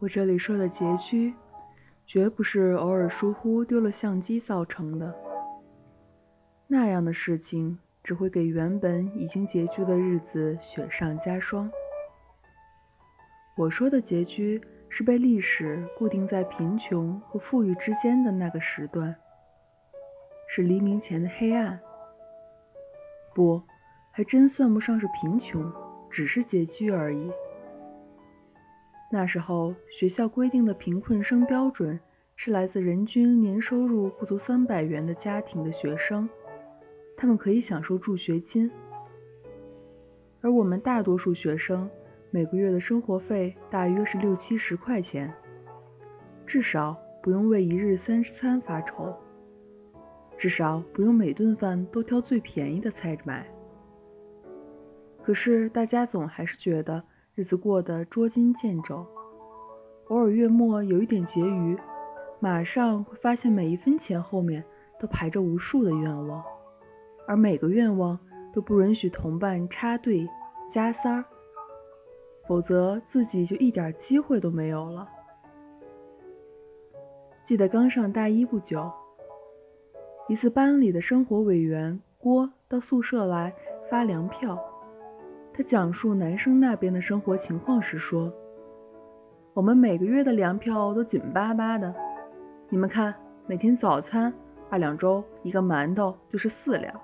我这里说的拮据，绝不是偶尔疏忽丢了相机造成的。那样的事情只会给原本已经拮据的日子雪上加霜。我说的拮据，是被历史固定在贫穷和富裕之间的那个时段，是黎明前的黑暗。不，还真算不上是贫穷，只是拮据而已。那时候，学校规定的贫困生标准是来自人均年收入不足三百元的家庭的学生，他们可以享受助学金。而我们大多数学生每个月的生活费大约是六七十块钱，至少不用为一日三餐发愁，至少不用每顿饭都挑最便宜的菜买。可是大家总还是觉得。日子过得捉襟见肘，偶尔月末有一点结余，马上会发现每一分钱后面都排着无数的愿望，而每个愿望都不允许同伴插队加塞儿，否则自己就一点机会都没有了。记得刚上大一不久，一次班里的生活委员郭到宿舍来发粮票。他讲述男生那边的生活情况时说：“我们每个月的粮票都紧巴巴的，你们看，每天早餐二两粥一个馒头就是四两，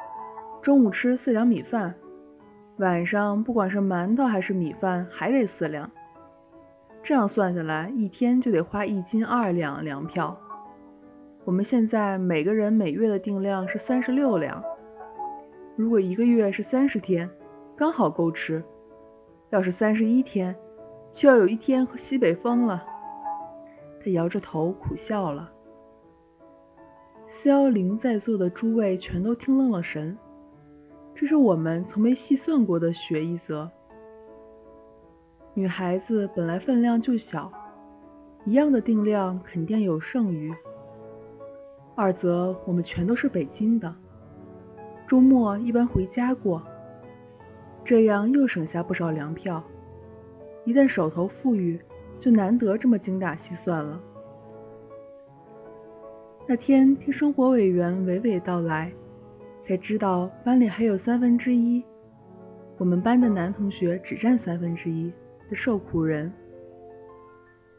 中午吃四两米饭，晚上不管是馒头还是米饭还得四两，这样算下来一天就得花一斤二两粮票。我们现在每个人每月的定量是三十六两，如果一个月是三十天。”刚好够吃，要是三十一天，就要有一天喝西北风了。他摇着头苦笑了。四幺零在座的诸位全都听愣了神，这是我们从没细算过的学一则。女孩子本来分量就小，一样的定量肯定有剩余。二则我们全都是北京的，周末一般回家过。这样又省下不少粮票。一旦手头富裕，就难得这么精打细算了。那天听生活委员娓娓道来，才知道班里还有三分之一，我们班的男同学只占三分之一的受苦人。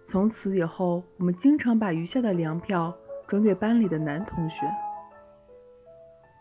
从此以后，我们经常把余下的粮票转给班里的男同学。